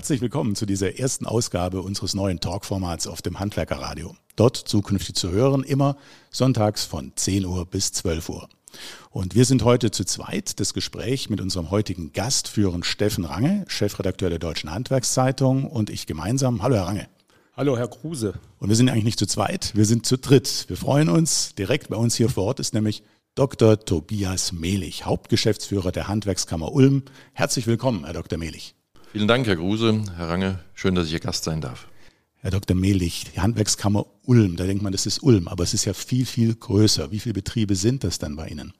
Herzlich willkommen zu dieser ersten Ausgabe unseres neuen Talkformats auf dem Handwerkerradio. Dort zukünftig zu hören, immer sonntags von 10 Uhr bis 12 Uhr. Und wir sind heute zu zweit. Das Gespräch mit unserem heutigen Gast führen Steffen Range, Chefredakteur der Deutschen Handwerkszeitung und ich gemeinsam. Hallo, Herr Range. Hallo, Herr Kruse. Und wir sind eigentlich nicht zu zweit, wir sind zu dritt. Wir freuen uns. Direkt bei uns hier vor Ort ist nämlich Dr. Tobias Mehlich, Hauptgeschäftsführer der Handwerkskammer Ulm. Herzlich willkommen, Herr Dr. Mehlich. Vielen Dank, Herr Kruse. Herr Range, schön, dass ich Ihr Gast sein darf. Herr Dr. Mehlich, die Handwerkskammer Ulm, da denkt man, das ist Ulm, aber es ist ja viel, viel größer. Wie viele Betriebe sind das dann bei Ihnen?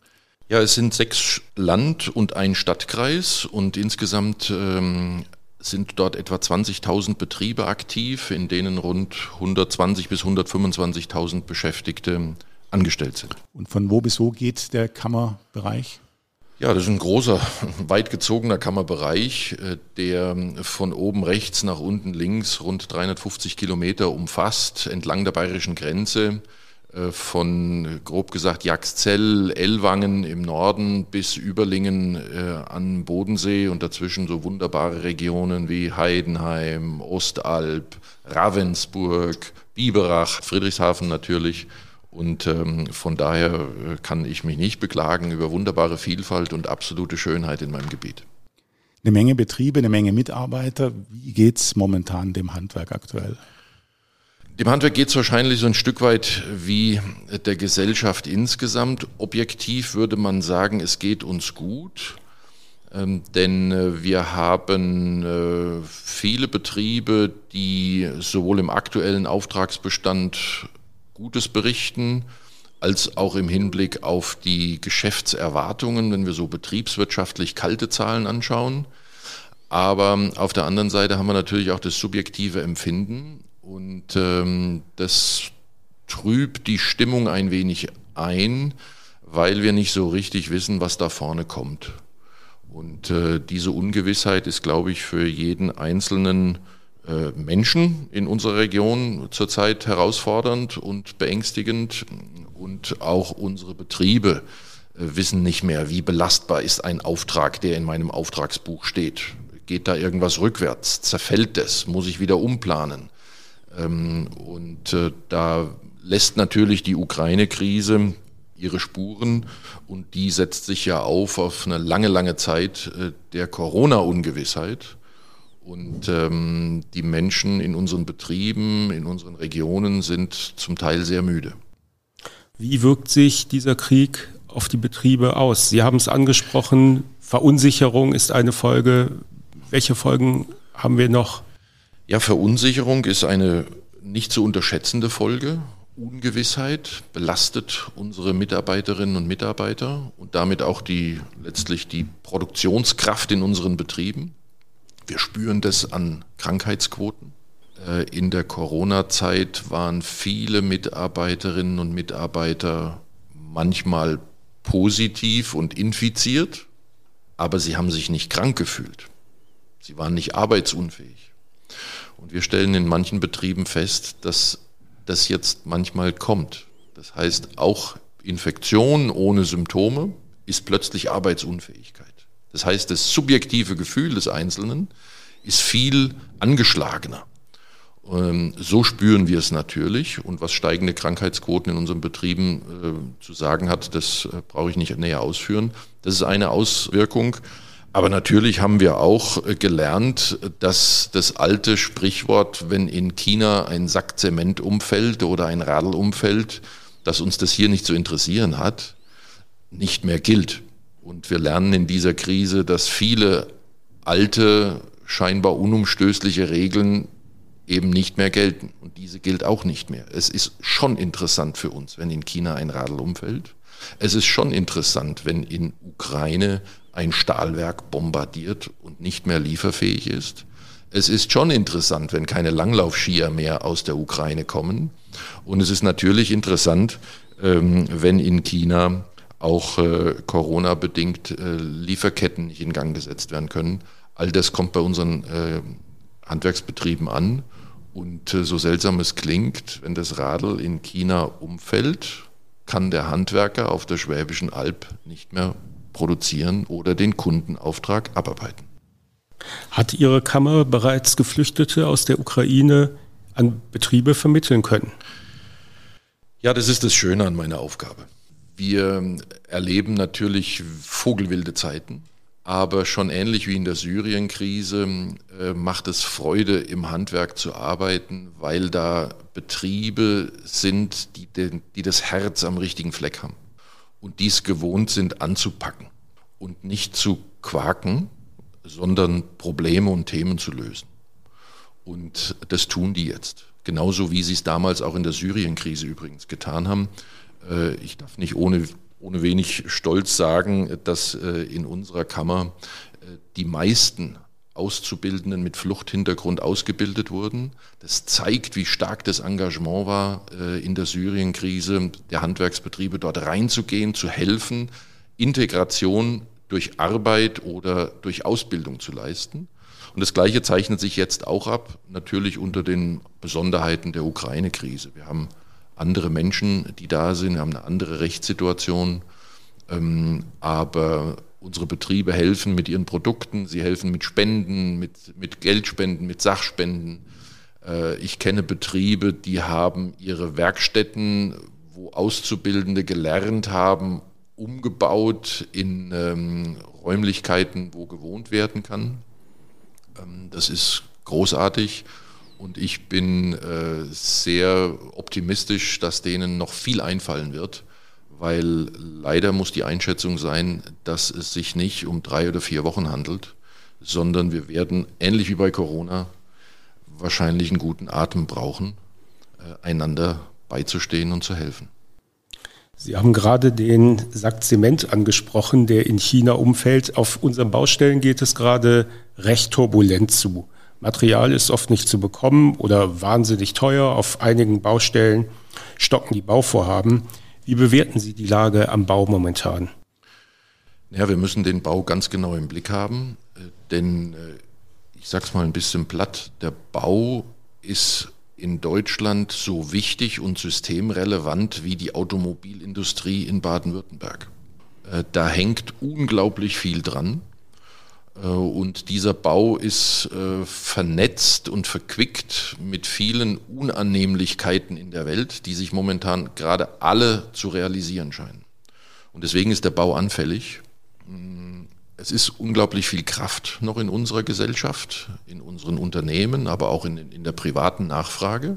Ja, es sind sechs Land- und ein Stadtkreis und insgesamt ähm, sind dort etwa 20.000 Betriebe aktiv, in denen rund 120 bis 125.000 Beschäftigte angestellt sind. Und von wo bis wo geht der Kammerbereich? Ja, das ist ein großer, weit gezogener Kammerbereich, äh, der von oben rechts nach unten links rund 350 Kilometer umfasst, entlang der bayerischen Grenze, äh, von grob gesagt Jaxzell, Ellwangen im Norden bis Überlingen äh, an Bodensee und dazwischen so wunderbare Regionen wie Heidenheim, Ostalb, Ravensburg, Biberach, Friedrichshafen natürlich und ähm, von daher äh, kann ich mich nicht beklagen über wunderbare Vielfalt und absolute Schönheit in meinem Gebiet. Eine Menge Betriebe, eine Menge Mitarbeiter. Wie geht es momentan dem Handwerk aktuell? Dem Handwerk geht es wahrscheinlich so ein Stück weit wie der Gesellschaft insgesamt. Objektiv würde man sagen, es geht uns gut. Ähm, denn äh, wir haben äh, viele Betriebe, die sowohl im aktuellen Auftragsbestand Gutes berichten, als auch im Hinblick auf die Geschäftserwartungen, wenn wir so betriebswirtschaftlich kalte Zahlen anschauen. Aber auf der anderen Seite haben wir natürlich auch das subjektive Empfinden und ähm, das trübt die Stimmung ein wenig ein, weil wir nicht so richtig wissen, was da vorne kommt. Und äh, diese Ungewissheit ist, glaube ich, für jeden Einzelnen Menschen in unserer Region zurzeit herausfordernd und beängstigend und auch unsere Betriebe äh, wissen nicht mehr, wie belastbar ist ein Auftrag, der in meinem Auftragsbuch steht. Geht da irgendwas rückwärts? Zerfällt es? Muss ich wieder umplanen? Ähm, und äh, da lässt natürlich die Ukraine-Krise ihre Spuren und die setzt sich ja auf auf eine lange, lange Zeit der Corona-Ungewissheit. Und ähm, die Menschen in unseren Betrieben, in unseren Regionen sind zum Teil sehr müde. Wie wirkt sich dieser Krieg auf die Betriebe aus? Sie haben es angesprochen, Verunsicherung ist eine Folge. Welche Folgen haben wir noch? Ja, Verunsicherung ist eine nicht zu unterschätzende Folge. Ungewissheit belastet unsere Mitarbeiterinnen und Mitarbeiter und damit auch die letztlich die Produktionskraft in unseren Betrieben. Wir spüren das an Krankheitsquoten. Äh, in der Corona-Zeit waren viele Mitarbeiterinnen und Mitarbeiter manchmal positiv und infiziert, aber sie haben sich nicht krank gefühlt. Sie waren nicht arbeitsunfähig. Und wir stellen in manchen Betrieben fest, dass das jetzt manchmal kommt. Das heißt, auch Infektion ohne Symptome ist plötzlich Arbeitsunfähigkeit. Das heißt, das subjektive Gefühl des Einzelnen ist viel angeschlagener. Ähm, so spüren wir es natürlich. Und was steigende Krankheitsquoten in unseren Betrieben äh, zu sagen hat, das äh, brauche ich nicht näher ausführen. Das ist eine Auswirkung. Aber natürlich haben wir auch äh, gelernt, dass das alte Sprichwort, wenn in China ein Sack Zement umfällt oder ein Radl umfällt, dass uns das hier nicht zu interessieren hat, nicht mehr gilt. Und wir lernen in dieser Krise, dass viele alte, scheinbar unumstößliche Regeln eben nicht mehr gelten. Und diese gilt auch nicht mehr. Es ist schon interessant für uns, wenn in China ein Radl umfällt. Es ist schon interessant, wenn in Ukraine ein Stahlwerk bombardiert und nicht mehr lieferfähig ist. Es ist schon interessant, wenn keine Langlaufskier mehr aus der Ukraine kommen. Und es ist natürlich interessant, ähm, wenn in China auch äh, Corona-bedingt äh, Lieferketten nicht in Gang gesetzt werden können. All das kommt bei unseren äh, Handwerksbetrieben an. Und äh, so seltsam es klingt, wenn das Radl in China umfällt, kann der Handwerker auf der Schwäbischen Alb nicht mehr produzieren oder den Kundenauftrag abarbeiten. Hat Ihre Kammer bereits Geflüchtete aus der Ukraine an Betriebe vermitteln können? Ja, das ist das Schöne an meiner Aufgabe. Wir erleben natürlich vogelwilde Zeiten, aber schon ähnlich wie in der Syrien-Krise äh, macht es Freude, im Handwerk zu arbeiten, weil da Betriebe sind, die, den, die das Herz am richtigen Fleck haben und dies gewohnt sind anzupacken und nicht zu quaken, sondern Probleme und Themen zu lösen. Und das tun die jetzt. Genauso wie sie es damals auch in der Syrien-Krise übrigens getan haben. Äh, ich darf nicht ohne, ohne wenig Stolz sagen, dass äh, in unserer Kammer äh, die meisten Auszubildenden mit Fluchthintergrund ausgebildet wurden. Das zeigt, wie stark das Engagement war, in der Syrien-Krise der Handwerksbetriebe dort reinzugehen, zu helfen, Integration durch Arbeit oder durch Ausbildung zu leisten. Und das Gleiche zeichnet sich jetzt auch ab, natürlich unter den Besonderheiten der Ukraine-Krise. Wir haben andere Menschen, die da sind, haben eine andere Rechtssituation, ähm, aber unsere Betriebe helfen mit ihren Produkten, sie helfen mit Spenden, mit, mit Geldspenden, mit Sachspenden. Äh, ich kenne Betriebe, die haben ihre Werkstätten, wo Auszubildende gelernt haben, umgebaut in ähm, Räumlichkeiten, wo gewohnt werden kann. Ähm, das ist großartig und ich bin äh, sehr optimistisch, dass denen noch viel einfallen wird, weil leider muss die Einschätzung sein, dass es sich nicht um drei oder vier Wochen handelt, sondern wir werden, ähnlich wie bei Corona, wahrscheinlich einen guten Atem brauchen, äh, einander beizustehen und zu helfen. Sie haben gerade den Sack Zement angesprochen, der in China umfällt. Auf unseren Baustellen geht es gerade recht turbulent zu. Material ist oft nicht zu bekommen oder wahnsinnig teuer. Auf einigen Baustellen stocken die Bauvorhaben. Wie bewerten Sie die Lage am Bau momentan? Ja, wir müssen den Bau ganz genau im Blick haben, äh, denn äh, ich sage es mal ein bisschen platt, der Bau ist in Deutschland so wichtig und systemrelevant wie die Automobilindustrie in Baden-Württemberg. Äh, da hängt unglaublich viel dran. Äh, und dieser Bau ist äh, vernetzt und verquickt mit vielen Unannehmlichkeiten in der Welt, die sich momentan gerade alle zu realisieren scheinen. Und deswegen ist der Bau anfällig. Es ist unglaublich viel Kraft noch in unserer Gesellschaft, in unseren Unternehmen, aber auch in, in der privaten Nachfrage.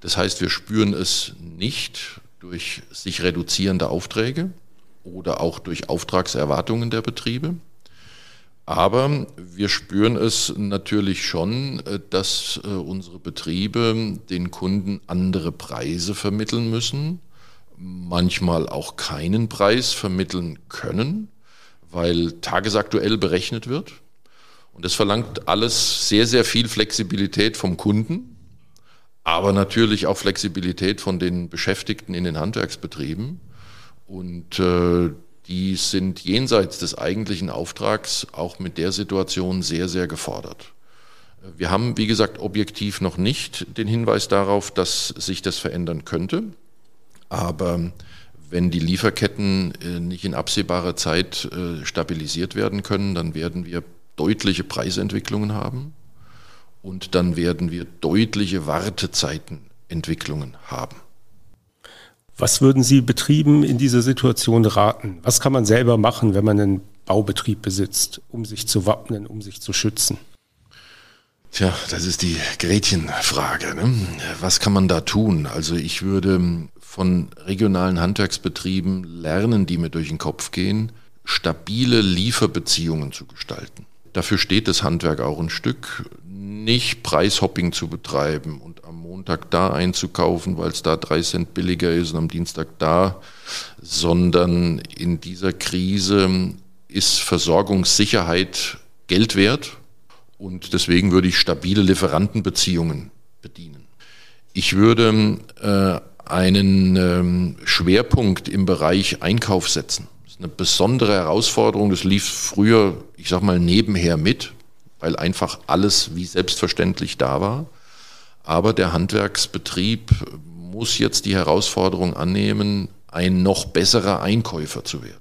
Das heißt, wir spüren es nicht durch sich reduzierende Aufträge oder auch durch Auftragserwartungen der Betriebe. Aber wir spüren es natürlich schon, dass äh, unsere Betriebe den Kunden andere Preise vermitteln müssen, manchmal auch keinen Preis vermitteln können weil tagesaktuell berechnet wird. Und das verlangt alles sehr, sehr viel Flexibilität vom Kunden, aber natürlich auch Flexibilität von den Beschäftigten in den Handwerksbetrieben. Und äh, die sind jenseits des eigentlichen Auftrags auch mit der Situation sehr, sehr gefordert. Wir haben, wie gesagt, objektiv noch nicht den Hinweis darauf, dass sich das verändern könnte. Aber wenn die Lieferketten äh, nicht in absehbarer Zeit äh, stabilisiert werden können, dann werden wir deutliche Preisentwicklungen haben und dann werden wir deutliche Wartezeitenentwicklungen haben. Was würden Sie Betrieben in dieser Situation raten? Was kann man selber machen, wenn man einen Baubetrieb besitzt, um sich zu wappnen, um sich zu schützen? Tja, das ist die Gretchenfrage. Ne? Was kann man da tun? Also ich würde von regionalen Handwerksbetrieben lernen, die mir durch den Kopf gehen, stabile Lieferbeziehungen zu gestalten. Dafür steht das Handwerk auch ein Stück, nicht Preishopping zu betreiben und Montag da einzukaufen, weil es da drei Cent billiger ist und am Dienstag da, sondern in dieser Krise ist Versorgungssicherheit Geld wert und deswegen würde ich stabile Lieferantenbeziehungen bedienen. Ich würde äh, einen ähm, Schwerpunkt im Bereich Einkauf setzen. Das ist eine besondere Herausforderung. Das lief früher, ich sag mal, nebenher mit, weil einfach alles wie selbstverständlich da war. Aber der Handwerksbetrieb muss jetzt die Herausforderung annehmen, ein noch besserer Einkäufer zu werden.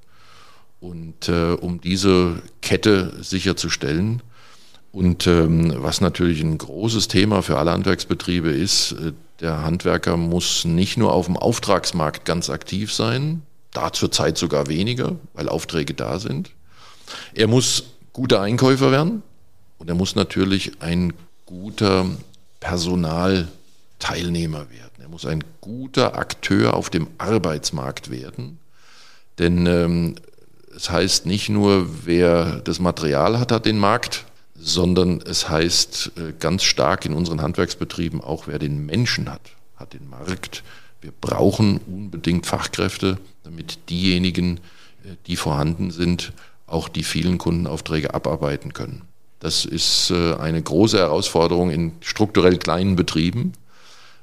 Und äh, um diese Kette sicherzustellen, Und ähm, was natürlich ein großes Thema für alle Handwerksbetriebe ist, äh, der Handwerker muss nicht nur auf dem Auftragsmarkt ganz aktiv sein, da zurzeit sogar weniger, weil Aufträge da sind. Er muss guter Einkäufer werden und er muss natürlich ein guter Personalteilnehmer werden. Er muss ein guter Akteur auf dem Arbeitsmarkt werden. Denn ähm, es heißt nicht nur, wer das Material hat, hat den Markt, sondern es heißt äh, ganz stark in unseren Handwerksbetrieben auch, wer den Menschen hat, hat den Markt. Wir brauchen unbedingt Fachkräfte, damit diejenigen, äh, die vorhanden sind, auch die vielen Kundenaufträge abarbeiten können. Das ist äh, eine große Herausforderung in strukturell kleinen Betrieben,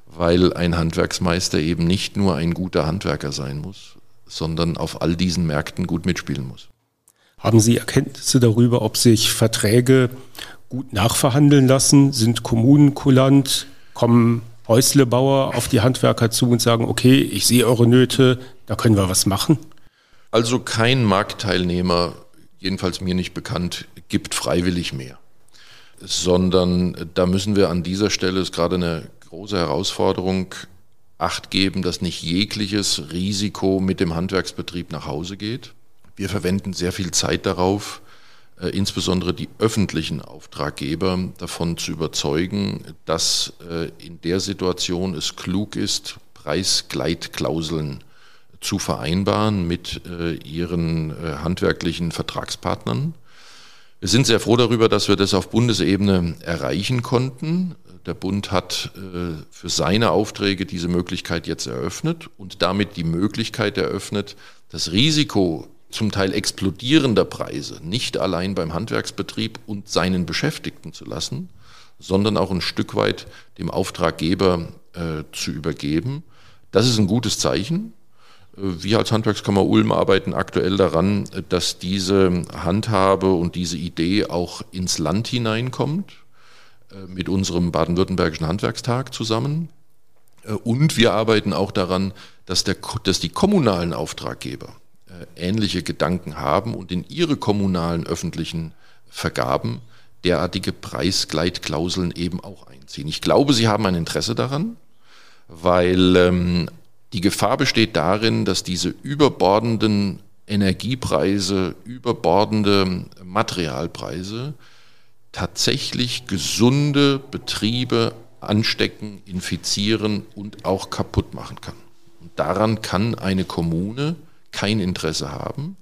weil ein Handwerksmeister eben nicht nur ein guter Handwerker sein muss, sondern auf all diesen Märkten gut mitspielen muss. Haben Sie Erkenntnisse darüber, ob sich Verträge gut nachverhandeln lassen? Sind Kommunen kulant? Kommen Häuslebauer auf die Handwerker zu und sagen, okay, ich sehe eure Nöte, da können wir was machen? Also kein Marktteilnehmer, jedenfalls mir nicht bekannt, gibt freiwillig mehr. Sondern da müssen wir an dieser Stelle, ist gerade eine große Herausforderung, Acht geben, dass nicht jegliches Risiko mit dem Handwerksbetrieb nach Hause geht. Wir verwenden sehr viel Zeit darauf, äh, insbesondere die öffentlichen Auftraggeber davon zu überzeugen, dass äh, in der Situation es klug ist, Preisgleitklauseln zu vereinbaren mit äh, ihren handwerklichen Vertragspartnern. Wir sind sehr froh darüber, dass wir das auf Bundesebene erreichen konnten. Der Bund hat für seine Aufträge diese Möglichkeit jetzt eröffnet und damit die Möglichkeit eröffnet, das Risiko zum Teil explodierender Preise nicht allein beim Handwerksbetrieb und seinen Beschäftigten zu lassen, sondern auch ein Stück weit dem Auftraggeber äh, zu übergeben. Das ist ein gutes Zeichen. Wir als Handwerkskammer Ulm arbeiten aktuell daran, dass diese Handhabe und diese Idee auch ins Land hineinkommt, äh, mit unserem baden-württembergischen Handwerkstag zusammen. Äh, und wir arbeiten auch daran, dass, der, dass die kommunalen Auftraggeber äh, ähnliche Gedanken haben und in ihre kommunalen öffentlichen Vergaben derartige Preisgleitklauseln eben auch einziehen. Ich glaube, sie haben ein Interesse daran, weil ähm, die Gefahr besteht darin, dass diese überbordenden Energiepreise, überbordende Materialpreise tatsächlich gesunde Betriebe anstecken, infizieren und auch kaputt machen kann. Und daran kann eine Kommune kein Interesse haben.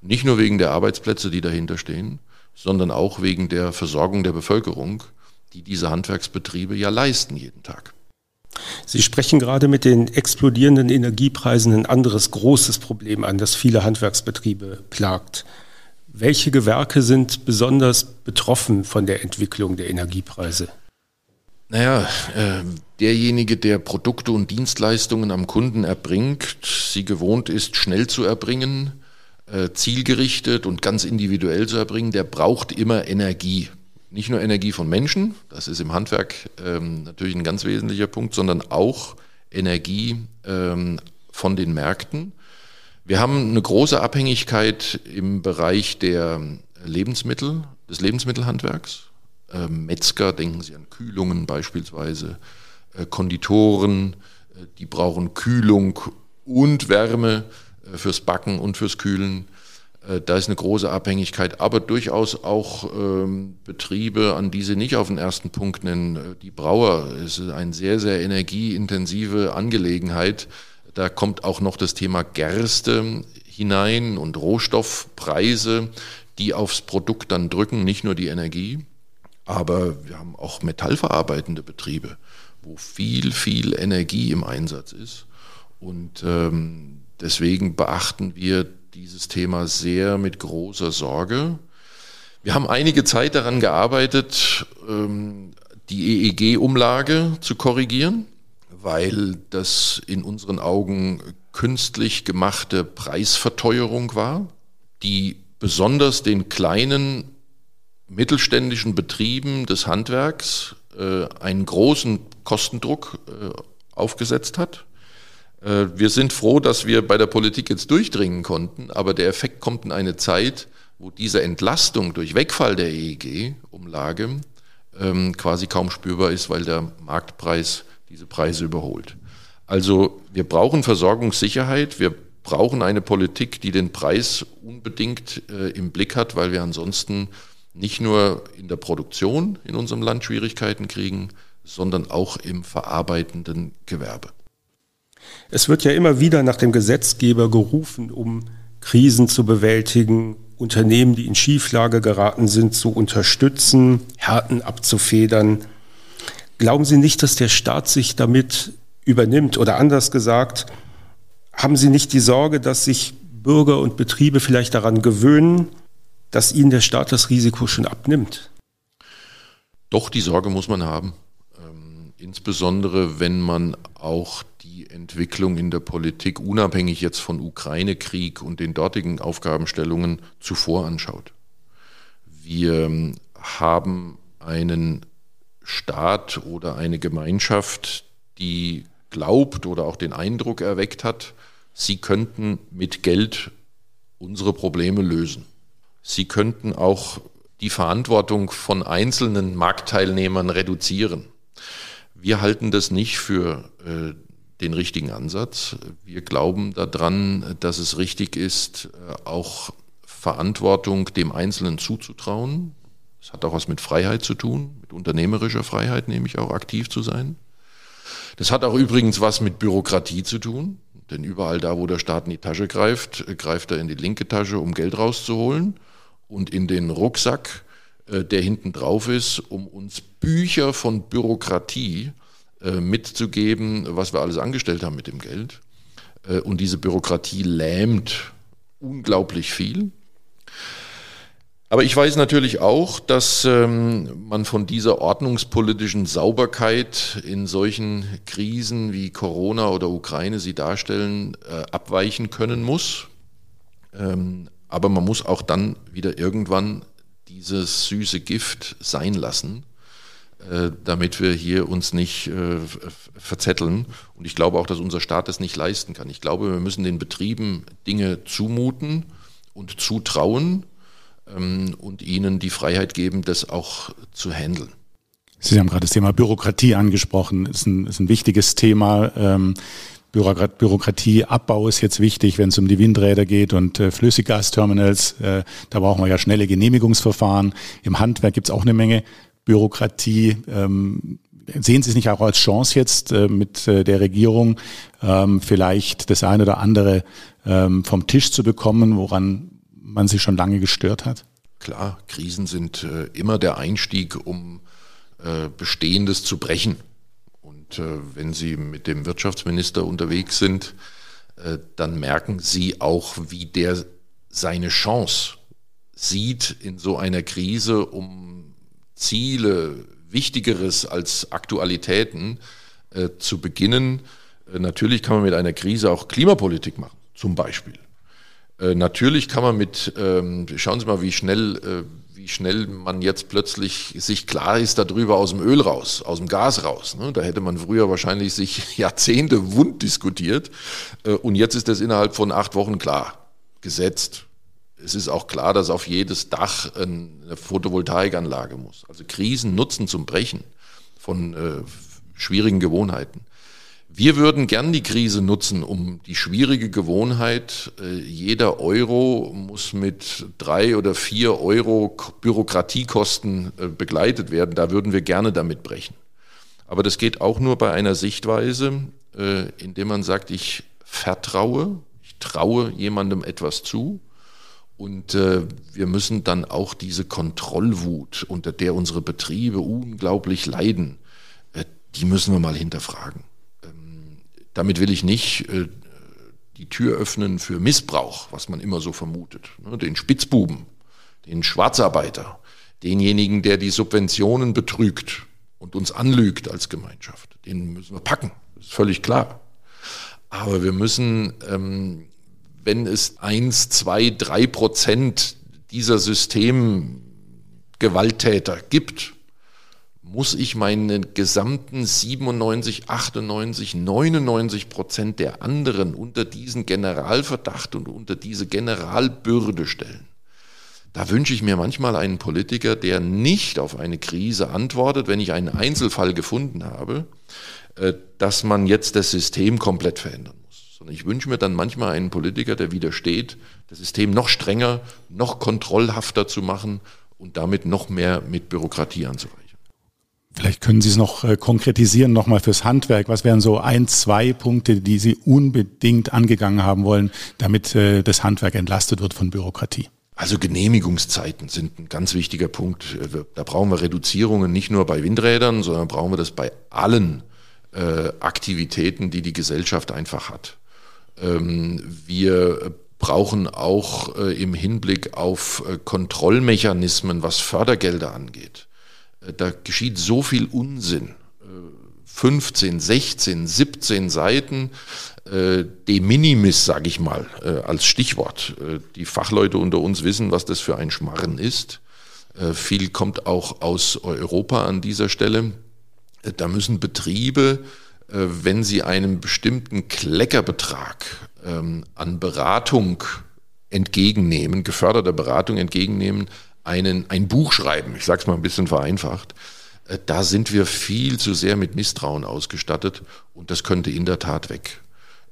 Nicht nur wegen der Arbeitsplätze, die dahinter stehen, sondern auch wegen der Versorgung der Bevölkerung, die diese Handwerksbetriebe ja leisten jeden Tag. Sie sprechen gerade mit den explodierenden Energiepreisen ein anderes großes Problem an, das viele Handwerksbetriebe plagt. Welche Gewerke sind besonders betroffen von der Entwicklung der Energiepreise? Naja, äh, derjenige, der Produkte und Dienstleistungen am Kunden erbringt, sie gewohnt ist, schnell zu erbringen, äh, zielgerichtet und ganz individuell zu erbringen, der braucht immer Energie. Nicht nur Energie von Menschen, das ist im Handwerk ähm, natürlich ein ganz wesentlicher Punkt, sondern auch Energie ähm, von den Märkten. Wir haben eine große Abhängigkeit im Bereich der Lebensmittel, des Lebensmittelhandwerks. Äh, Metzger, denken Sie an Kühlungen beispielsweise, äh, Konditoren, äh, die brauchen Kühlung und Wärme fürs Backen und fürs Kühlen. Da ist eine große Abhängigkeit, aber durchaus auch ähm, Betriebe, an die Sie nicht auf den ersten Punkt nennen. Die Brauer ist eine sehr, sehr energieintensive Angelegenheit. Da kommt auch noch das Thema Gerste hinein und Rohstoffpreise, die aufs Produkt dann drücken, nicht nur die Energie. Aber wir haben auch metallverarbeitende Betriebe, wo viel, viel Energie im Einsatz ist. Und ähm, deswegen beachten wir dieses Thema sehr mit großer Sorge. Wir haben einige Zeit daran gearbeitet, ähm, die EEG-Umlage zu korrigieren, weil das in unseren Augen künstlich gemachte Preisverteuerung war, die besonders den kleinen mittelständischen Betrieben des Handwerks äh, einen großen Kostendruck äh, aufgesetzt hat. Äh, wir sind froh, dass wir bei der Politik jetzt durchdringen konnten, aber der Effekt kommt in eine Zeit, wo diese Entlastung durch Wegfall der EEG-Umlage ähm, quasi kaum spürbar ist, weil der Marktpreis diese Preise überholt. Also wir brauchen Versorgungssicherheit, wir brauchen eine Politik, die den Preis unbedingt äh, im Blick hat, weil wir ansonsten nicht nur in der Produktion in unserem Land Schwierigkeiten kriegen, sondern auch im verarbeitenden Gewerbe. Es wird ja immer wieder nach dem Gesetzgeber gerufen, um Krisen zu bewältigen, Unternehmen, die in Schieflage geraten sind, zu unterstützen, Härten abzufedern. Glauben Sie nicht, dass der Staat sich damit übernimmt? Oder anders gesagt, haben Sie nicht die Sorge, dass sich Bürger und Betriebe vielleicht daran gewöhnen, dass ihnen der Staat das Risiko schon abnimmt? Doch, die Sorge muss man haben. Ähm, insbesondere, wenn man auch die Entwicklung in der Politik unabhängig jetzt von Ukraine-Krieg und den dortigen Aufgabenstellungen zuvor anschaut. Wir ähm, haben einen Staat oder eine Gemeinschaft, die glaubt oder auch den Eindruck erweckt hat, sie könnten mit Geld unsere Probleme lösen. Sie könnten auch die Verantwortung von einzelnen Marktteilnehmern reduzieren. Wir halten das nicht für äh, den richtigen Ansatz. Wir glauben daran, dass es richtig ist, äh, auch Verantwortung dem Einzelnen zuzutrauen. Das hat auch was mit Freiheit zu tun, mit unternehmerischer Freiheit, nämlich auch aktiv zu sein. Das hat auch übrigens was mit Bürokratie zu tun, denn überall da, wo der Staat in die Tasche greift, äh, greift er in die linke Tasche, um Geld rauszuholen und in den Rucksack, äh, der hinten drauf ist, um uns Bücher von Bürokratie mitzugeben, was wir alles angestellt haben mit dem Geld. Äh, und diese Bürokratie lähmt unglaublich viel. Aber ich weiß natürlich auch, dass ähm, man von dieser ordnungspolitischen Sauberkeit in solchen Krisen wie Corona oder Ukraine sie darstellen, äh, abweichen können muss. Ähm, aber man muss auch dann wieder irgendwann dieses süße Gift sein lassen, äh, damit wir hier uns nicht äh, verzetteln. Und ich glaube auch, dass unser Staat das nicht leisten kann. Ich glaube, wir müssen den Betrieben Dinge zumuten und zutrauen ähm, und ihnen die Freiheit geben, das auch zu handeln. Sie haben gerade das Thema Bürokratie angesprochen, ist ein, ist ein wichtiges Thema. Ähm, Bürokratieabbau ist jetzt wichtig, wenn es um die Windräder geht und äh, Flüssiggasterminals. Äh, da brauchen wir ja schnelle Genehmigungsverfahren. Im Handwerk gibt es auch eine Menge Bürokratie. Ähm, sehen Sie es nicht auch als Chance jetzt äh, mit äh, der Regierung, ähm, vielleicht das eine oder andere ähm, vom Tisch zu bekommen, woran man sich schon lange gestört hat? Klar, Krisen sind äh, immer der Einstieg, um äh, Bestehendes zu brechen. Und äh, wenn Sie mit dem Wirtschaftsminister unterwegs sind, äh, dann merken Sie auch, wie der seine Chance sieht in so einer Krise, um Ziele, Wichtigeres als Aktualitäten äh, zu beginnen. Äh, natürlich kann man mit einer Krise auch Klimapolitik machen, zum Beispiel. Äh, natürlich kann man mit, ähm, schauen Sie mal, wie schnell äh, wie schnell man jetzt plötzlich sich klar ist darüber aus dem Öl raus, aus dem Gas raus. Ne? Da hätte man früher wahrscheinlich sich Jahrzehnte wund diskutiert äh, und jetzt ist das innerhalb von acht Wochen klar, gesetzt. Es ist auch klar, dass auf jedes Dach eine Photovoltaikanlage muss. Also Krisen nutzen zum Brechen von äh, schwierigen Gewohnheiten. Wir würden gern die Krise nutzen, um die schwierige Gewohnheit, äh, jeder Euro muss mit drei oder vier Euro Bürokratiekosten äh, begleitet werden. Da würden wir gerne damit brechen. Aber das geht auch nur bei einer Sichtweise, äh, indem man sagt, ich vertraue, ich traue jemandem etwas zu. Und wir müssen dann auch diese Kontrollwut, unter der unsere Betriebe unglaublich leiden, die müssen wir mal hinterfragen. Damit will ich nicht äh, die Tür öffnen für Missbrauch, was man immer so vermutet. Ne? Den Spitzbuben, den Schwarzarbeiter, denjenigen, der die Subventionen betrügt und uns anlügt als Gemeinschaft. Den müssen wir packen, das ist völlig klar. Aber wir müssen, ähm, wenn es eins, zwei, drei Prozent dieser Systemgewalttäter gibt, muss ich meinen gesamten 97, 98, 99 Prozent der anderen unter diesen Generalverdacht und unter diese Generalbürde stellen. Da wünsche ich mir manchmal einen Politiker, der nicht auf eine Krise antwortet, wenn ich einen Einzelfall gefunden habe, äh, dass man jetzt das System komplett verändern. Sondern ich wünsche mir dann manchmal einen Politiker, der widersteht, das System noch strenger, noch kontrollhafter zu machen und damit noch mehr mit Bürokratie anzureichen. Vielleicht können Sie es noch äh, konkretisieren, nochmal fürs Handwerk. Was wären so ein, zwei Punkte, die Sie unbedingt angegangen haben wollen, damit äh, das Handwerk entlastet wird von Bürokratie? Also Genehmigungszeiten sind ein ganz wichtiger Punkt. Da brauchen wir Reduzierungen nicht nur bei Windrädern, sondern brauchen wir das bei allen äh, Aktivitäten, die die Gesellschaft einfach hat. Ähm, wir brauchen auch äh, im Hinblick auf äh, Kontrollmechanismen, was Fördergelder angeht. Äh, da geschieht so viel Unsinn. 15, 16, 17 Seiten de minimis, sage ich mal, als Stichwort. Die Fachleute unter uns wissen, was das für ein Schmarren ist. Viel kommt auch aus Europa an dieser Stelle. Da müssen Betriebe, wenn sie einen bestimmten Kleckerbetrag ähm, an Beratung entgegennehmen, geförderter Beratung entgegennehmen, einen, ein Buch schreiben. Ich sage es mal ein bisschen vereinfacht. Äh, da sind wir viel zu sehr mit Misstrauen ausgestattet und das könnte in der Tat weg.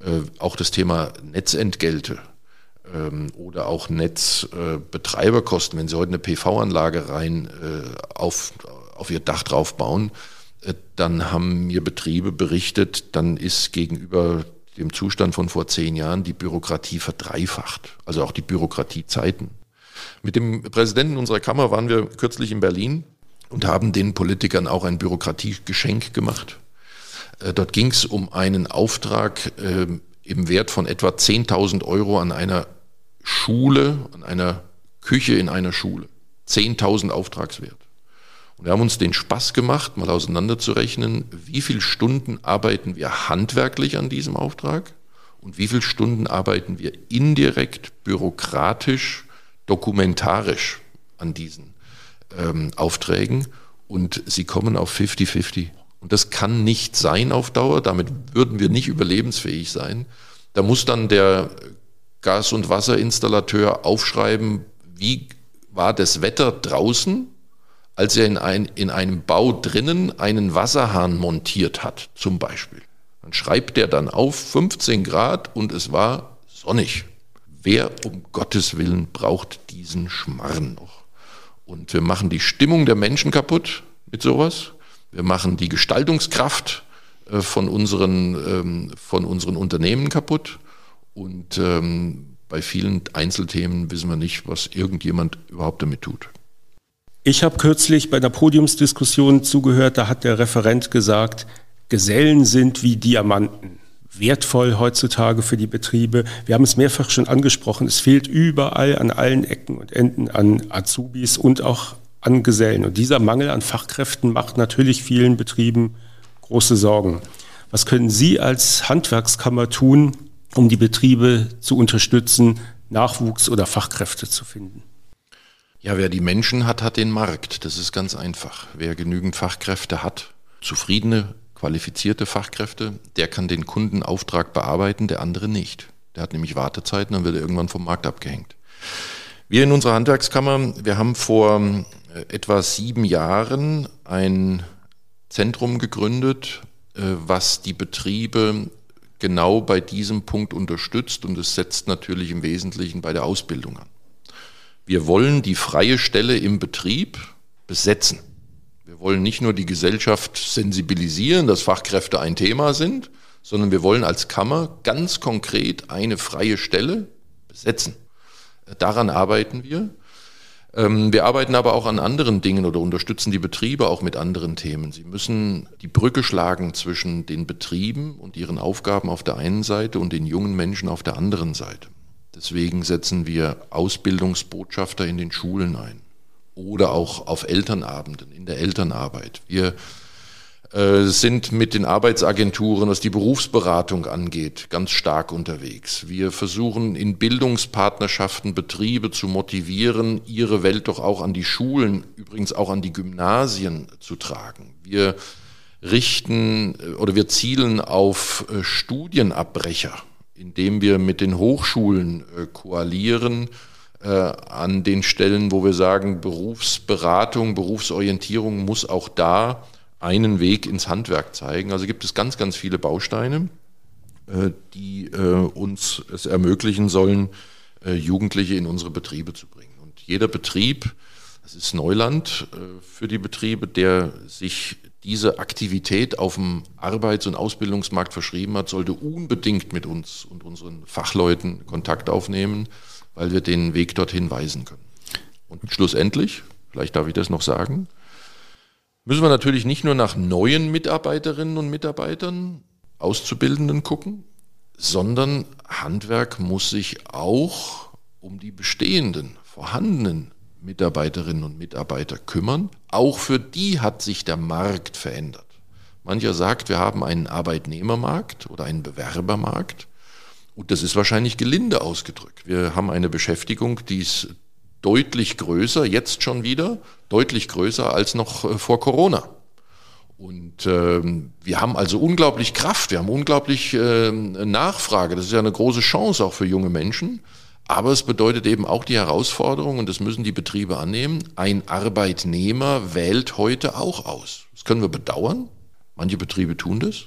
Äh, auch das Thema Netzentgelte ähm, oder auch Netzbetreiberkosten, wenn Sie heute eine PV-Anlage rein äh, auf, auf Ihr Dach drauf bauen, dann haben mir Betriebe berichtet, dann ist gegenüber dem Zustand von vor zehn Jahren die Bürokratie verdreifacht, also auch die Bürokratiezeiten. Mit dem Präsidenten unserer Kammer waren wir kürzlich in Berlin und haben den Politikern auch ein Bürokratiegeschenk gemacht. Äh, dort ging es um einen Auftrag äh, im Wert von etwa 10.000 Euro an einer Schule, an einer Küche in einer Schule. 10.000 Auftragswert. Und wir haben uns den Spaß gemacht, mal auseinanderzurechnen, wie viele Stunden arbeiten wir handwerklich an diesem Auftrag und wie viele Stunden arbeiten wir indirekt, bürokratisch, dokumentarisch an diesen ähm, Aufträgen und sie kommen auf 50-50. Und das kann nicht sein auf Dauer, damit würden wir nicht überlebensfähig sein. Da muss dann der Gas- und Wasserinstallateur aufschreiben, wie war das Wetter draußen, als er in, ein, in einem Bau drinnen einen Wasserhahn montiert hat, zum Beispiel. Dann schreibt er dann auf 15 Grad und es war sonnig. Wer um Gottes Willen braucht diesen Schmarren noch? Und wir machen die Stimmung der Menschen kaputt mit sowas. Wir machen die Gestaltungskraft äh, von unseren, ähm, von unseren Unternehmen kaputt. Und ähm, bei vielen Einzelthemen wissen wir nicht, was irgendjemand überhaupt damit tut. Ich habe kürzlich bei einer Podiumsdiskussion zugehört, da hat der Referent gesagt, Gesellen sind wie Diamanten wertvoll heutzutage für die Betriebe. Wir haben es mehrfach schon angesprochen, es fehlt überall an allen Ecken und Enden an Azubis und auch an Gesellen. Und dieser Mangel an Fachkräften macht natürlich vielen Betrieben große Sorgen. Was können Sie als Handwerkskammer tun, um die Betriebe zu unterstützen, Nachwuchs oder Fachkräfte zu finden? Ja, wer die Menschen hat, hat den Markt. Das ist ganz einfach. Wer genügend Fachkräfte hat, zufriedene qualifizierte Fachkräfte, der kann den Kundenauftrag bearbeiten, der andere nicht. Der hat nämlich Wartezeiten, dann wird er irgendwann vom Markt abgehängt. Wir in unserer Handwerkskammer, wir haben vor äh, etwa sieben Jahren ein Zentrum gegründet, äh, was die Betriebe genau bei diesem Punkt unterstützt und es setzt natürlich im Wesentlichen bei der Ausbildung an. Wir wollen die freie Stelle im Betrieb besetzen. Wir wollen nicht nur die Gesellschaft sensibilisieren, dass Fachkräfte ein Thema sind, sondern wir wollen als Kammer ganz konkret eine freie Stelle besetzen. Daran arbeiten wir. Ähm, wir arbeiten aber auch an anderen Dingen oder unterstützen die Betriebe auch mit anderen Themen. Sie müssen die Brücke schlagen zwischen den Betrieben und ihren Aufgaben auf der einen Seite und den jungen Menschen auf der anderen Seite. Deswegen setzen wir Ausbildungsbotschafter in den Schulen ein oder auch auf Elternabenden, in der Elternarbeit. Wir äh, sind mit den Arbeitsagenturen, was die Berufsberatung angeht, ganz stark unterwegs. Wir versuchen in Bildungspartnerschaften Betriebe zu motivieren, ihre Welt doch auch an die Schulen, übrigens auch an die Gymnasien zu tragen. Wir richten äh, oder wir zielen auf äh, Studienabbrecher, indem wir mit den Hochschulen koalieren äh, an den Stellen, wo wir sagen, Berufsberatung, Berufsorientierung muss auch da einen Weg ins Handwerk zeigen. Also gibt es ganz, ganz viele Bausteine, äh, die äh, uns es ermöglichen sollen, äh, Jugendliche in unsere Betriebe zu bringen. Und jeder Betrieb, das ist Neuland für die Betriebe, der sich diese Aktivität auf dem Arbeits- und Ausbildungsmarkt verschrieben hat, sollte unbedingt mit uns und unseren Fachleuten Kontakt aufnehmen, weil wir den Weg dorthin weisen können. Und schlussendlich, vielleicht darf ich das noch sagen, müssen wir natürlich nicht nur nach neuen Mitarbeiterinnen und Mitarbeitern, Auszubildenden gucken, sondern Handwerk muss sich auch um die bestehenden, vorhandenen Mitarbeiterinnen und Mitarbeiter kümmern. Auch für die hat sich der Markt verändert. Mancher sagt, wir haben einen Arbeitnehmermarkt oder einen Bewerbermarkt. Und das ist wahrscheinlich gelinde ausgedrückt. Wir haben eine Beschäftigung, die ist deutlich größer, jetzt schon wieder, deutlich größer als noch äh, vor Corona. Und ähm, wir haben also unglaublich Kraft, wir haben unglaublich äh, Nachfrage. Das ist ja eine große Chance auch für junge Menschen. Aber es bedeutet eben auch die Herausforderung, und das müssen die Betriebe annehmen, ein Arbeitnehmer wählt heute auch aus. Das können wir bedauern. Manche Betriebe tun das.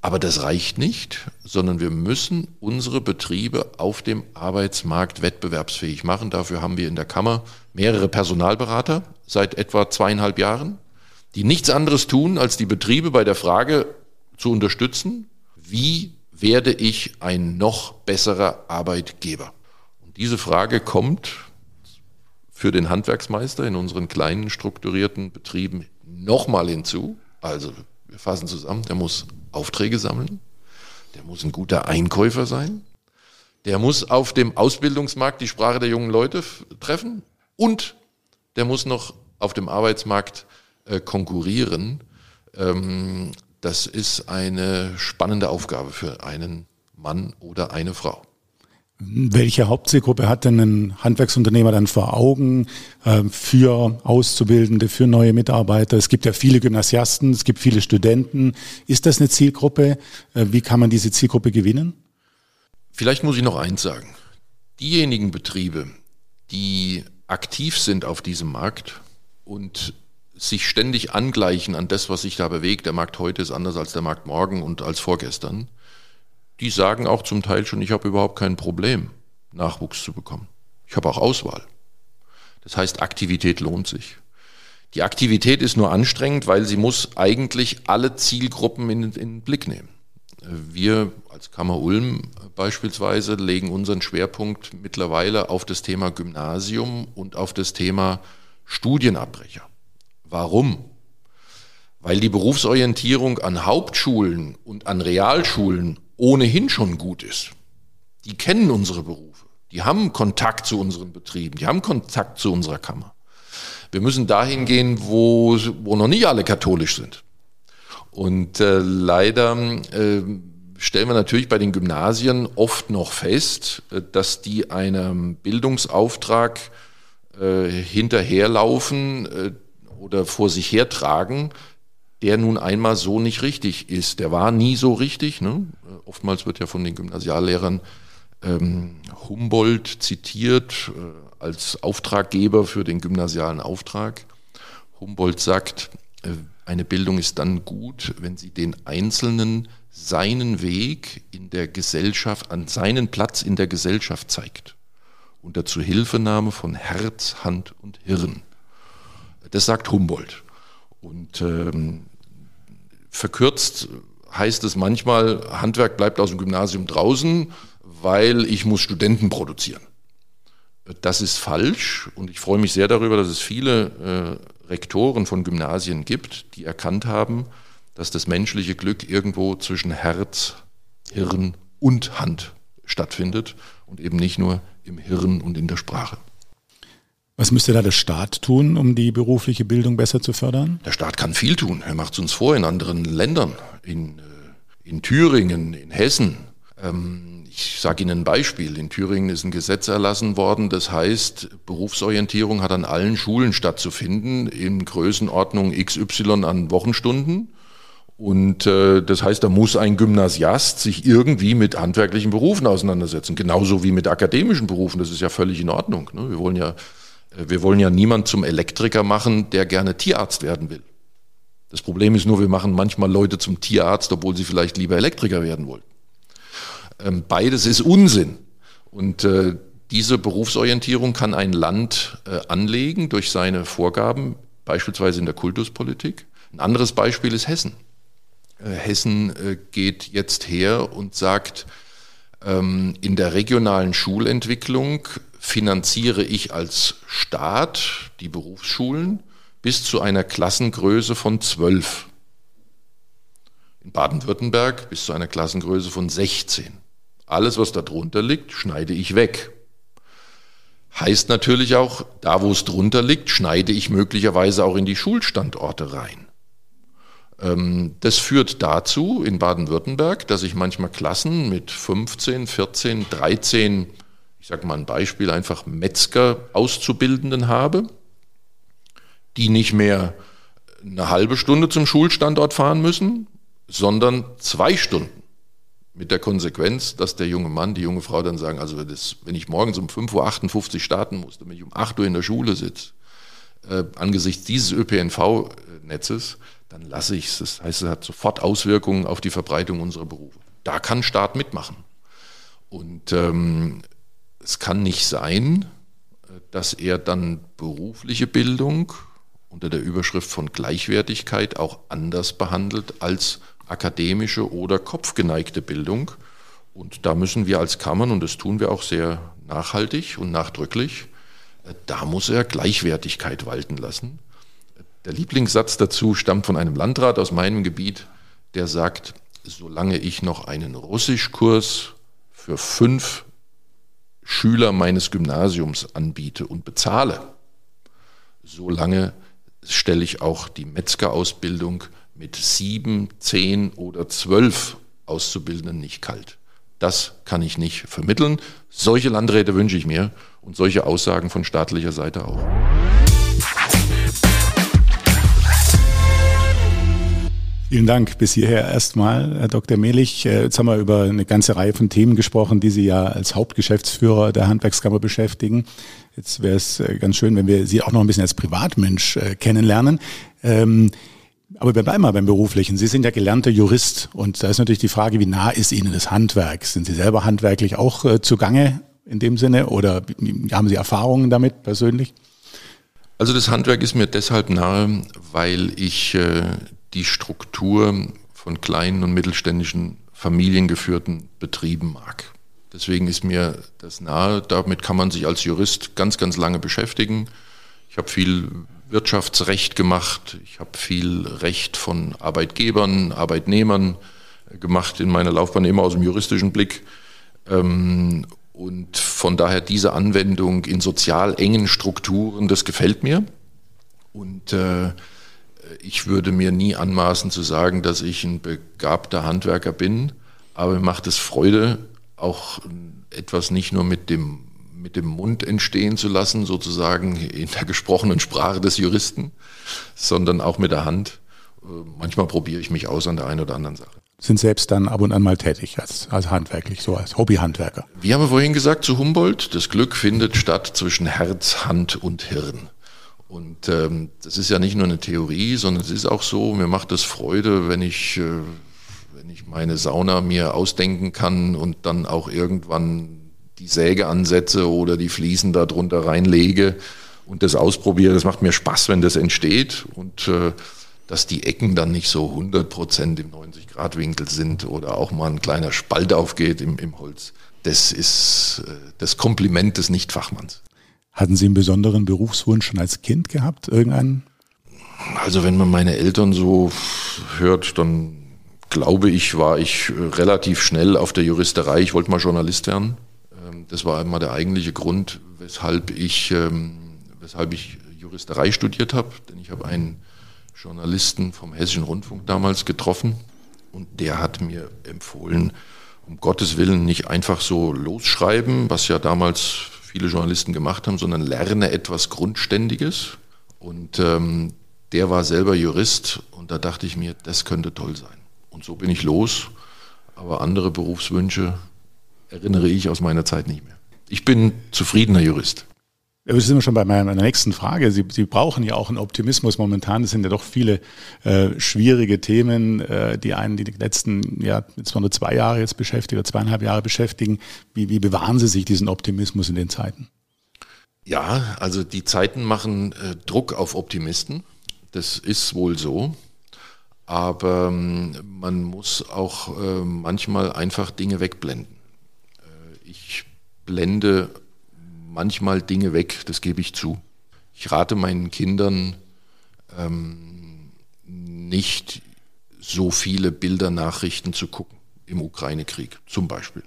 Aber das reicht nicht, sondern wir müssen unsere Betriebe auf dem Arbeitsmarkt wettbewerbsfähig machen. Dafür haben wir in der Kammer mehrere Personalberater seit etwa zweieinhalb Jahren, die nichts anderes tun, als die Betriebe bei der Frage zu unterstützen, wie werde ich ein noch besserer Arbeitgeber? Diese Frage kommt für den Handwerksmeister in unseren kleinen strukturierten Betrieben nochmal hinzu. Also wir fassen zusammen, der muss Aufträge sammeln, der muss ein guter Einkäufer sein, der muss auf dem Ausbildungsmarkt die Sprache der jungen Leute treffen und der muss noch auf dem Arbeitsmarkt äh, konkurrieren. Ähm, das ist eine spannende Aufgabe für einen Mann oder eine Frau. Welche Hauptzielgruppe hat denn ein Handwerksunternehmer dann vor Augen äh, für Auszubildende, für neue Mitarbeiter? Es gibt ja viele Gymnasiasten, es gibt viele Studenten. Ist das eine Zielgruppe? Äh, wie kann man diese Zielgruppe gewinnen? Vielleicht muss ich noch eins sagen. Diejenigen Betriebe, die aktiv sind auf diesem Markt und sich ständig angleichen an das, was sich da bewegt, der Markt heute ist anders als der Markt morgen und als vorgestern, die sagen auch zum Teil schon, ich habe überhaupt kein Problem, Nachwuchs zu bekommen. Ich habe auch Auswahl. Das heißt, Aktivität lohnt sich. Die Aktivität ist nur anstrengend, weil sie muss eigentlich alle Zielgruppen in, in den Blick nehmen. Wir als Kammer Ulm beispielsweise legen unseren Schwerpunkt mittlerweile auf das Thema Gymnasium und auf das Thema Studienabbrecher. Warum? Weil die Berufsorientierung an Hauptschulen und an Realschulen ohnehin schon gut ist. Die kennen unsere Berufe, die haben Kontakt zu unseren Betrieben, die haben Kontakt zu unserer Kammer. Wir müssen dahin gehen, wo, wo noch nicht alle katholisch sind. Und äh, leider äh, stellen wir natürlich bei den Gymnasien oft noch fest, äh, dass die einem Bildungsauftrag äh, hinterherlaufen äh, oder vor sich hertragen, der nun einmal so nicht richtig ist. Der war nie so richtig. Ne? Oftmals wird ja von den Gymnasiallehrern ähm, Humboldt zitiert äh, als Auftraggeber für den gymnasialen Auftrag. Humboldt sagt, äh, eine Bildung ist dann gut, wenn sie den Einzelnen seinen Weg in der Gesellschaft, an seinen Platz in der Gesellschaft zeigt. Unter Zuhilfenahme von Herz, Hand und Hirn. Das sagt Humboldt. Und ähm, verkürzt heißt es manchmal, Handwerk bleibt aus dem Gymnasium draußen, weil ich muss Studenten produzieren. Das ist falsch und ich freue mich sehr darüber, dass es viele äh, Rektoren von Gymnasien gibt, die erkannt haben, dass das menschliche Glück irgendwo zwischen Herz, Hirn und Hand stattfindet und eben nicht nur im Hirn und in der Sprache. Was müsste da der Staat tun, um die berufliche Bildung besser zu fördern? Der Staat kann viel tun. Er macht es uns vor in anderen Ländern, in, äh, in Thüringen, in Hessen. Ähm, ich sage Ihnen ein Beispiel. In Thüringen ist ein Gesetz erlassen worden, das heißt, Berufsorientierung hat an allen Schulen stattzufinden in Größenordnung XY an Wochenstunden. Und äh, das heißt, da muss ein Gymnasiast sich irgendwie mit handwerklichen Berufen auseinandersetzen, genauso wie mit akademischen Berufen. Das ist ja völlig in Ordnung. Ne? Wir wollen ja, wir wollen ja niemand zum Elektriker machen, der gerne Tierarzt werden will. Das Problem ist nur, wir machen manchmal Leute zum Tierarzt, obwohl sie vielleicht lieber Elektriker werden wollen. Ähm, beides ist Unsinn. Und äh, diese Berufsorientierung kann ein Land äh, anlegen durch seine Vorgaben, beispielsweise in der Kultuspolitik. Ein anderes Beispiel ist Hessen. Äh, Hessen geht jetzt her und sagt, ähm, in der regionalen Schulentwicklung finanziere ich als Staat die Berufsschulen bis zu einer Klassengröße von zwölf. In Baden-Württemberg bis zu einer Klassengröße von 16. Alles, was darunter liegt, schneide ich weg. Heißt natürlich auch, da wo es drunter liegt, schneide ich möglicherweise auch in die Schulstandorte rein. Ähm, das führt dazu in Baden-Württemberg, dass ich manchmal Klassen mit 15, 14, 13, ich sage mal ein Beispiel, einfach Metzger-Auszubildenden habe, die nicht mehr eine halbe Stunde zum Schulstandort fahren müssen, sondern zwei Stunden. Mit der Konsequenz, dass der junge Mann, die junge Frau dann sagen, also das, wenn ich morgens um 5.58 Uhr starten muss, wenn ich um 8 Uhr in der Schule sitze, äh, angesichts dieses ÖPNV-Netzes, dann lasse ich es. Das heißt, es hat sofort Auswirkungen auf die Verbreitung unserer Berufe. Da kann Staat mitmachen. Und ähm, es kann nicht sein, dass er dann berufliche Bildung unter der Überschrift von Gleichwertigkeit auch anders behandelt als akademische oder kopfgeneigte Bildung. Und da müssen wir als Kammern, und das tun wir auch sehr nachhaltig und nachdrücklich, äh, da muss er Gleichwertigkeit walten lassen. Der Lieblingssatz dazu stammt von einem Landrat aus meinem Gebiet, der sagt, solange ich noch einen Russischkurs für fünf Schüler meines Gymnasiums anbiete und bezahle, solange stelle ich auch die Metzgerausbildung mit sieben, zehn oder zwölf Auszubildenden nicht kalt. Das kann ich nicht vermitteln. Solche Landräte wünsche ich mir und solche Aussagen von staatlicher Seite auch. Vielen Dank bis hierher erstmal, Herr Dr. Mehlich. Äh, jetzt haben wir über eine ganze Reihe von Themen gesprochen, die Sie ja als Hauptgeschäftsführer der Handwerkskammer beschäftigen. Jetzt wäre es äh, ganz schön, wenn wir Sie auch noch ein bisschen als Privatmensch äh, kennenlernen. Ähm, aber wir bleiben mal beim Beruflichen. Sie sind ja gelernter Jurist und da ist natürlich die Frage, wie nah ist Ihnen das Handwerk? Sind Sie selber handwerklich auch zugange in dem Sinne oder haben Sie Erfahrungen damit persönlich? Also das Handwerk ist mir deshalb nahe, weil ich die Struktur von kleinen und mittelständischen familiengeführten Betrieben mag. Deswegen ist mir das nahe. Damit kann man sich als Jurist ganz, ganz lange beschäftigen. Ich habe viel Wirtschaftsrecht gemacht. Ich habe viel Recht von Arbeitgebern, Arbeitnehmern gemacht in meiner Laufbahn, immer aus dem juristischen Blick. Ähm, und von daher diese Anwendung in sozial engen Strukturen, das gefällt mir. Und äh, ich würde mir nie anmaßen zu sagen, dass ich ein begabter Handwerker bin, aber mir macht es Freude, auch etwas nicht nur mit dem mit dem Mund entstehen zu lassen, sozusagen in der gesprochenen Sprache des Juristen, sondern auch mit der Hand. Äh, manchmal probiere ich mich aus an der einen oder anderen Sache. Sind selbst dann ab und an mal tätig als, als handwerklich, so als Hobbyhandwerker. Wir haben vorhin gesagt zu Humboldt, das Glück findet statt zwischen Herz, Hand und Hirn. Und ähm, das ist ja nicht nur eine Theorie, sondern es ist auch so, mir macht es Freude, wenn ich, äh, wenn ich meine Sauna mir ausdenken kann und dann auch irgendwann die Säge ansetze oder die Fliesen da drunter reinlege und das ausprobiere. Das macht mir Spaß, wenn das entsteht und äh, dass die Ecken dann nicht so 100 Prozent im 90-Grad-Winkel sind oder auch mal ein kleiner Spalt aufgeht im, im Holz. Das ist äh, das Kompliment des Nichtfachmanns. Hatten Sie einen besonderen Berufswunsch schon als Kind gehabt? Irgendeinen? Also wenn man meine Eltern so hört, dann glaube ich, war ich relativ schnell auf der Juristerei. Ich wollte mal Journalist werden. Ähm, das war immer der eigentliche Grund, weshalb ich, ähm, weshalb ich Juristerei studiert habe. Denn ich habe einen Journalisten vom Hessischen Rundfunk damals getroffen und der hat mir empfohlen, um Gottes Willen nicht einfach so losschreiben, was ja damals viele Journalisten gemacht haben, sondern lerne etwas Grundständiges. Und ähm, der war selber Jurist und da dachte ich mir, das könnte toll sein. Und so bin ich los, aber andere Berufswünsche erinnere ich aus meiner Zeit nicht mehr. Ich bin zufriedener Jurist. Wir sind schon bei meiner nächsten Frage. Sie, Sie brauchen ja auch einen Optimismus momentan. Es sind ja doch viele äh, schwierige Themen, äh, die einen die letzten, ja, jetzt nur zwei Jahre jetzt beschäftigen oder zweieinhalb Jahre beschäftigen. Wie, wie bewahren Sie sich diesen Optimismus in den Zeiten? Ja, also die Zeiten machen äh, Druck auf Optimisten. Das ist wohl so. Aber ähm, man muss auch äh, manchmal einfach Dinge wegblenden. Äh, ich blende manchmal Dinge weg, das gebe ich zu. Ich rate meinen Kindern ähm, nicht so viele Bildernachrichten zu gucken im Ukraine-Krieg zum Beispiel.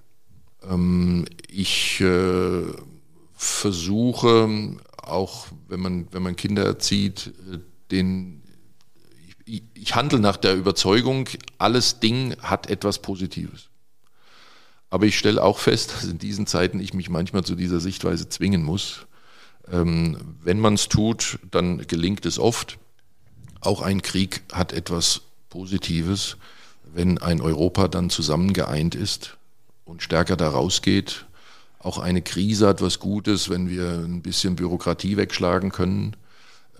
Ähm, ich äh, versuche auch, wenn man, wenn man Kinder erzieht, äh, den, ich, ich handle nach der Überzeugung, alles Ding hat etwas Positives. Aber ich stelle auch fest, dass in diesen Zeiten ich mich manchmal zu dieser Sichtweise zwingen muss. Ähm, wenn man es tut, dann gelingt es oft. Auch ein Krieg hat etwas Positives, wenn ein Europa dann zusammengeeint ist und stärker da rausgeht. Auch eine Krise hat was Gutes, wenn wir ein bisschen Bürokratie wegschlagen können.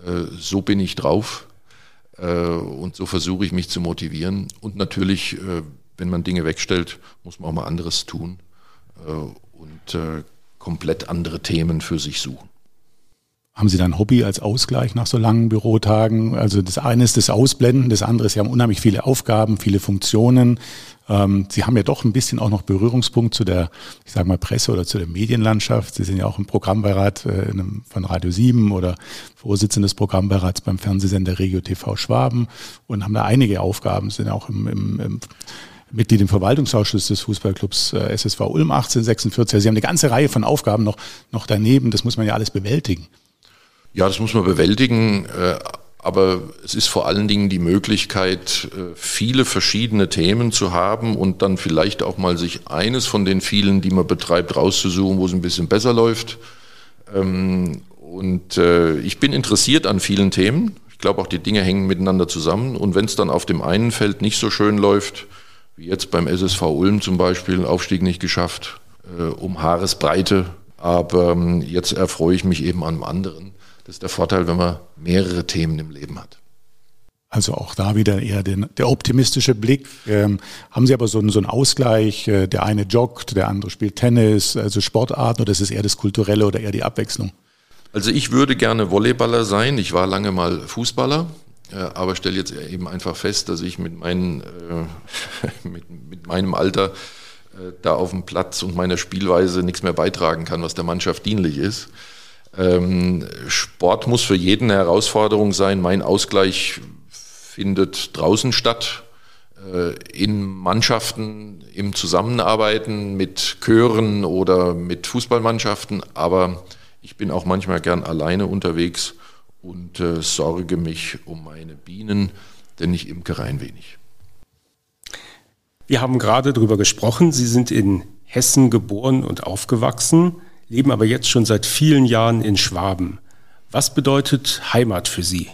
Äh, so bin ich drauf äh, und so versuche ich mich zu motivieren. Und natürlich äh, wenn man Dinge wegstellt, muss man auch mal anderes tun äh, und äh, komplett andere Themen für sich suchen. Haben Sie dann Hobby als Ausgleich nach so langen Bürotagen? Also das eine ist das Ausblenden, das andere ist, Sie haben unheimlich viele Aufgaben, viele Funktionen. Ähm, Sie haben ja doch ein bisschen auch noch Berührungspunkt zu der, ich sage mal, Presse oder zu der Medienlandschaft. Sie sind ja auch im Programmbeirat äh, von Radio 7 oder Vorsitzender des Programmbeirats beim Fernsehsender Regio TV Schwaben und haben da einige Aufgaben, sind auch im, im, im Mitglied im Verwaltungsausschuss des Fußballclubs äh, SSV Ulm 1846. Also Sie haben eine ganze Reihe von Aufgaben noch, noch daneben. Das muss man ja alles bewältigen. Ja, das muss man bewältigen. Äh, aber es ist vor allen Dingen die Möglichkeit, äh, viele verschiedene Themen zu haben und dann vielleicht auch mal sich eines von den vielen, die man betreibt, rauszusuchen, wo es ein bisschen besser läuft. Ähm, und ich bin interessiert an vielen Themen. Ich glaube auch, die Dinge hängen miteinander zusammen. Und wenn es dann auf dem einen Feld nicht so schön läuft, wie jetzt beim SSV Ulm zum Beispiel, Aufstieg nicht geschafft, äh, um Haaresbreite. Aber ähm, jetzt erfreue ich mich eben an einem anderen. Das ist der Vorteil, wenn man mehrere Themen im Leben hat. Also auch da wieder eher den, der optimistische Blick. Ähm, haben Sie aber so, einen, so einen Ausgleich? Äh, der eine joggt, der andere spielt Tennis, also Sportarten oder ist es eher das Kulturelle oder eher die Abwechslung? Also ich würde gerne Volleyballer sein. Ich war lange mal Fußballer aber stelle jetzt eben einfach fest, dass ich mit, meinen, äh, mit, mit meinem Alter äh, da auf dem Platz und meiner Spielweise nichts mehr beitragen kann, was der Mannschaft dienlich ist. Ähm, Sport muss für jeden eine Herausforderung sein. Mein Ausgleich findet draußen statt, äh, in Mannschaften, im Zusammenarbeiten mit Chören oder mit Fußballmannschaften, aber ich bin auch manchmal gern alleine unterwegs und äh, sorge mich um meine Bienen, denn ich imke rein wenig. Wir haben gerade darüber gesprochen, Sie sind in Hessen geboren und aufgewachsen, leben aber jetzt schon seit vielen Jahren in Schwaben. Was bedeutet Heimat für Sie?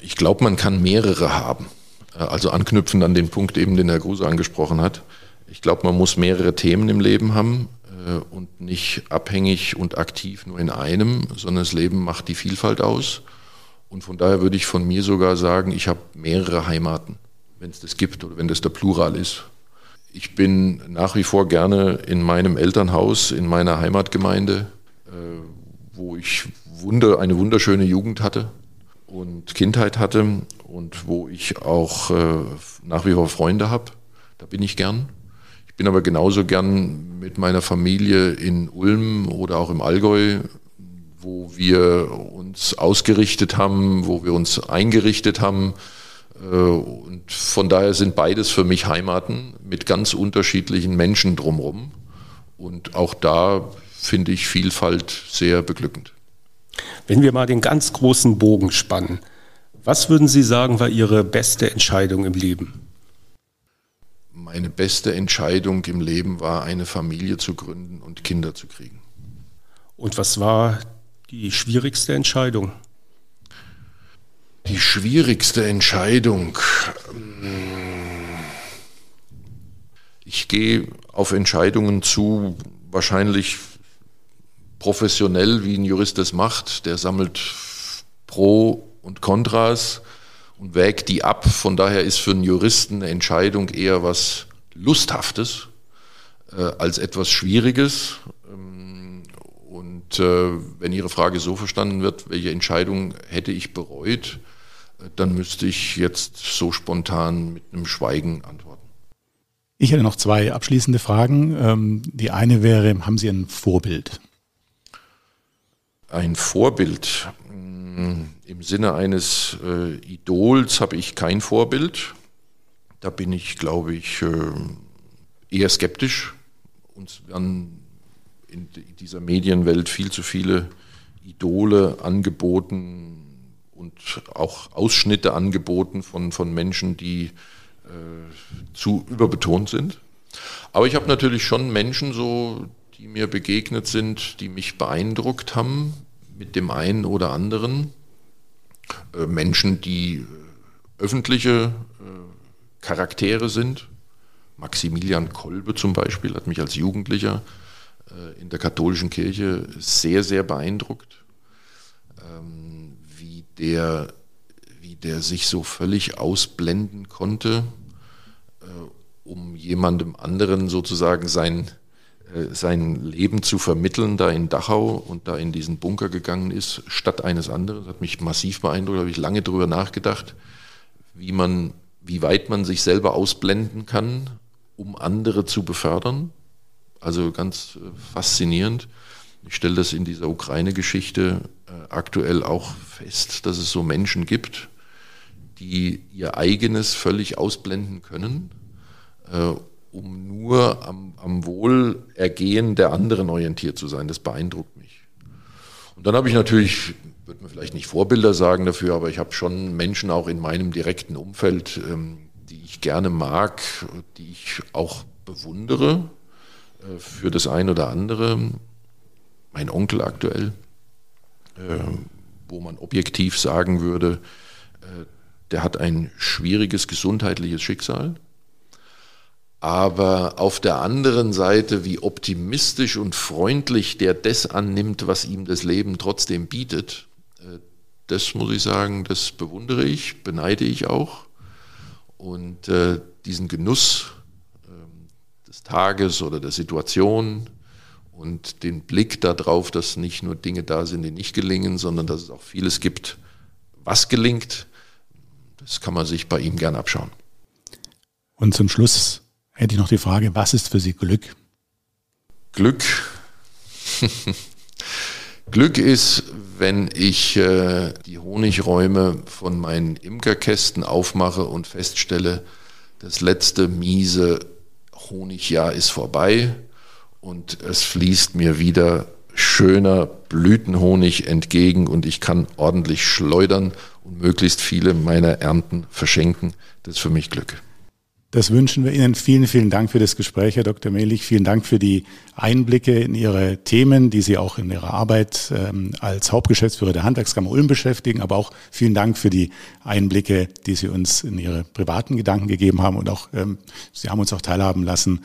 Ich glaube, man kann mehrere haben. Äh, also anknüpfend an den Punkt eben, den Herr Gruse angesprochen hat. Ich glaube, man muss mehrere Themen im Leben haben. Äh, und nicht abhängig und aktiv nur in einem, sondern das Leben macht die Vielfalt aus. Und von daher würde ich von mir sogar sagen, ich habe mehrere Heimaten, wenn es das gibt oder wenn das der Plural ist. Ich bin nach wie vor gerne in meinem Elternhaus, in meiner Heimatgemeinde, äh, wo ich eine wunderschöne Jugend hatte und Kindheit hatte und wo ich auch äh, nach wie vor Freunde habe. Da bin ich gern. Ich bin aber genauso gern mit meiner Familie in Ulm oder auch im Allgäu, wo wir uns ausgerichtet haben, wo wir uns eingerichtet haben. Äh, und von daher sind beides für mich Heimaten mit ganz unterschiedlichen Menschen drumherum. Und auch da finde ich Vielfalt sehr beglückend. Wenn wir mal den ganz großen Bogen spannen, was würden Sie sagen, war Ihre beste Entscheidung im Leben? Meine beste Entscheidung im Leben war, eine Familie zu gründen und Kinder zu kriegen. Und was war die schwierigste Entscheidung? Die schwierigste Entscheidung. Ich gehe auf Entscheidungen zu, wahrscheinlich professionell, wie ein Jurist das macht. Der sammelt Pro und Kontras und wägt die ab. Von daher ist für einen Juristen eine Entscheidung eher was Lusthaftes äh, als etwas Schwieriges. Ähm, und äh, wenn Ihre Frage so verstanden wird, welche Entscheidung hätte ich bereut, äh, dann müsste ich jetzt so spontan mit einem Schweigen antworten. Ich hätte noch zwei abschließende Fragen. Ähm, die eine wäre, haben Sie ein Vorbild? Ein Vorbild. Im Sinne eines äh, Idols habe ich kein Vorbild. Da bin ich, glaube ich, äh, eher skeptisch. Uns werden in dieser Medienwelt viel zu viele Idole angeboten und auch Ausschnitte angeboten von, von Menschen, die äh, zu überbetont sind. Aber ich habe natürlich schon Menschen so, die mir begegnet sind, die mich beeindruckt haben mit dem einen oder anderen. Äh, Menschen, die äh, öffentliche Charaktere sind. Maximilian Kolbe zum Beispiel hat mich als Jugendlicher in der katholischen Kirche sehr, sehr beeindruckt, ähm, wie der wie der sich so völlig ausblenden konnte, äh, um jemandem anderen sozusagen sein, äh, sein Leben zu vermitteln, da in Dachau und da in diesen Bunker gegangen ist, statt eines anderen. Das hat mich massiv beeindruckt, da habe ich lange drüber nachgedacht, wie man, wie weit man sich selber ausblenden kann, um andere zu befördern. Also ganz äh, faszinierend. Ich stelle das in dieser Ukraine-Geschichte aktuell auch fest, dass es so Menschen gibt, die ihr eigenes völlig ausblenden können, äh, um nur am, am Wohlergehen der anderen orientiert zu sein. Das beeindruckt mich. Und dann habe ich natürlich, würde man vielleicht nicht Vorbilder sagen dafür, aber ich habe schon Menschen auch in meinem direkten Umfeld, ähm, die ich gerne mag, die ich auch bewundere äh, für das ein oder andere. Mein Onkel aktuell, äh, wo man objektiv sagen würde, äh, der hat ein schwieriges gesundheitliches Schicksal. Aber auf der anderen Seite, wie optimistisch und freundlich der das annimmt, was ihm das Leben trotzdem bietet, äh, das muss ich sagen, das bewundere ich, beneide ich auch. Und äh, diesen Genuss äh, des Tages oder der Situation und den Blick darauf, dass nicht nur Dinge da sind, die nicht gelingen, sondern dass es auch vieles gibt, was gelingt, das kann man sich bei ihm gern abschauen. Und zum Schluss hätte ich noch die Frage, was ist für Sie Glück? Glück. Glück ist, wenn ich äh, die Honigräume von meinen Imkerkästen aufmache und feststelle, das letzte miese Honigjahr ist vorbei und es fließt mir wieder schöner Blütenhonig entgegen und ich kann ordentlich schleudern und möglichst viele meiner Ernten verschenken. Das ist für mich Glück. Das wünschen wir Ihnen. Vielen, vielen Dank für das Gespräch, Herr Dr. Mehlich. Vielen Dank für die Einblicke in Ihre Themen, die Sie auch in Ihrer Arbeit ähm, als Hauptgeschäftsführer der Handwerkskammer Ulm beschäftigen. Aber auch vielen Dank für die Einblicke, die Sie uns in Ihre privaten Gedanken gegeben haben. Und auch, ähm, Sie haben uns auch teilhaben lassen,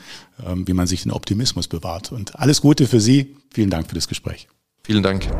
ähm, wie man sich den Optimismus bewahrt. Und alles Gute für Sie. Vielen Dank für das Gespräch. Vielen Dank.